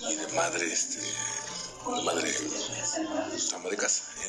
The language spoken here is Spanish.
y de madre, este, de madre, ama de casa. ¿eh?